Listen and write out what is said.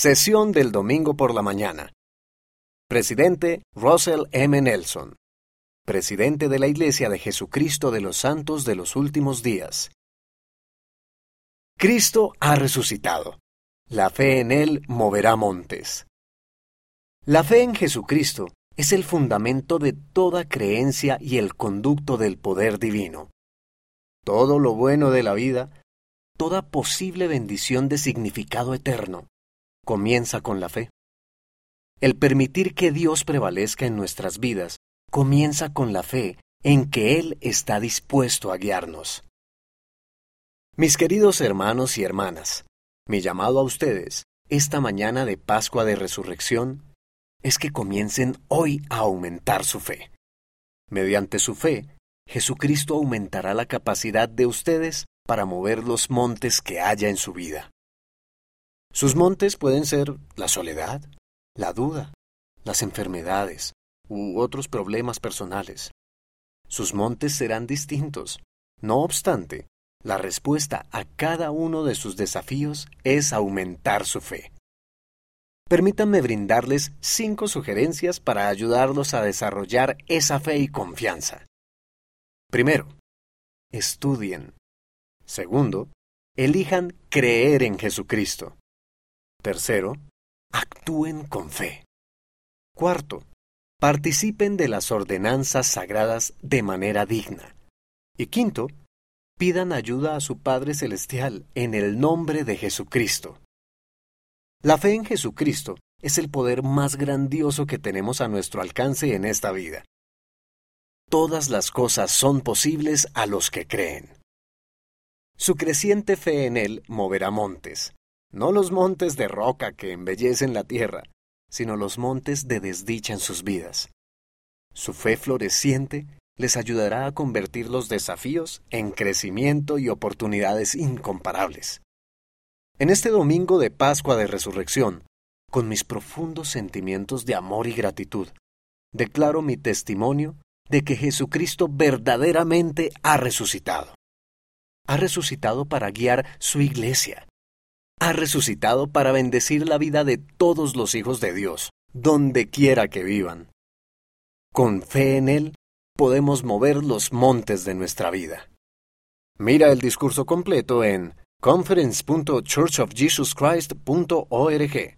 Sesión del domingo por la mañana. Presidente Russell M. Nelson. Presidente de la Iglesia de Jesucristo de los Santos de los Últimos Días. Cristo ha resucitado. La fe en Él moverá montes. La fe en Jesucristo es el fundamento de toda creencia y el conducto del poder divino. Todo lo bueno de la vida, toda posible bendición de significado eterno, comienza con la fe. El permitir que Dios prevalezca en nuestras vidas comienza con la fe en que Él está dispuesto a guiarnos. Mis queridos hermanos y hermanas, mi llamado a ustedes, esta mañana de Pascua de Resurrección, es que comiencen hoy a aumentar su fe. Mediante su fe, Jesucristo aumentará la capacidad de ustedes para mover los montes que haya en su vida. Sus montes pueden ser la soledad, la duda, las enfermedades u otros problemas personales. Sus montes serán distintos. No obstante, la respuesta a cada uno de sus desafíos es aumentar su fe. Permítanme brindarles cinco sugerencias para ayudarlos a desarrollar esa fe y confianza. Primero, estudien. Segundo, elijan creer en Jesucristo. Tercero, actúen con fe. Cuarto, participen de las ordenanzas sagradas de manera digna. Y quinto, pidan ayuda a su Padre Celestial en el nombre de Jesucristo. La fe en Jesucristo es el poder más grandioso que tenemos a nuestro alcance en esta vida. Todas las cosas son posibles a los que creen. Su creciente fe en Él moverá montes, no los montes de roca que embellecen la tierra, sino los montes de desdicha en sus vidas. Su fe floreciente les ayudará a convertir los desafíos en crecimiento y oportunidades incomparables. En este domingo de Pascua de Resurrección, con mis profundos sentimientos de amor y gratitud, declaro mi testimonio de que Jesucristo verdaderamente ha resucitado. Ha resucitado para guiar su iglesia. Ha resucitado para bendecir la vida de todos los hijos de Dios, donde quiera que vivan. Con fe en Él, podemos mover los montes de nuestra vida. Mira el discurso completo en conference.churchofjesuschrist.org.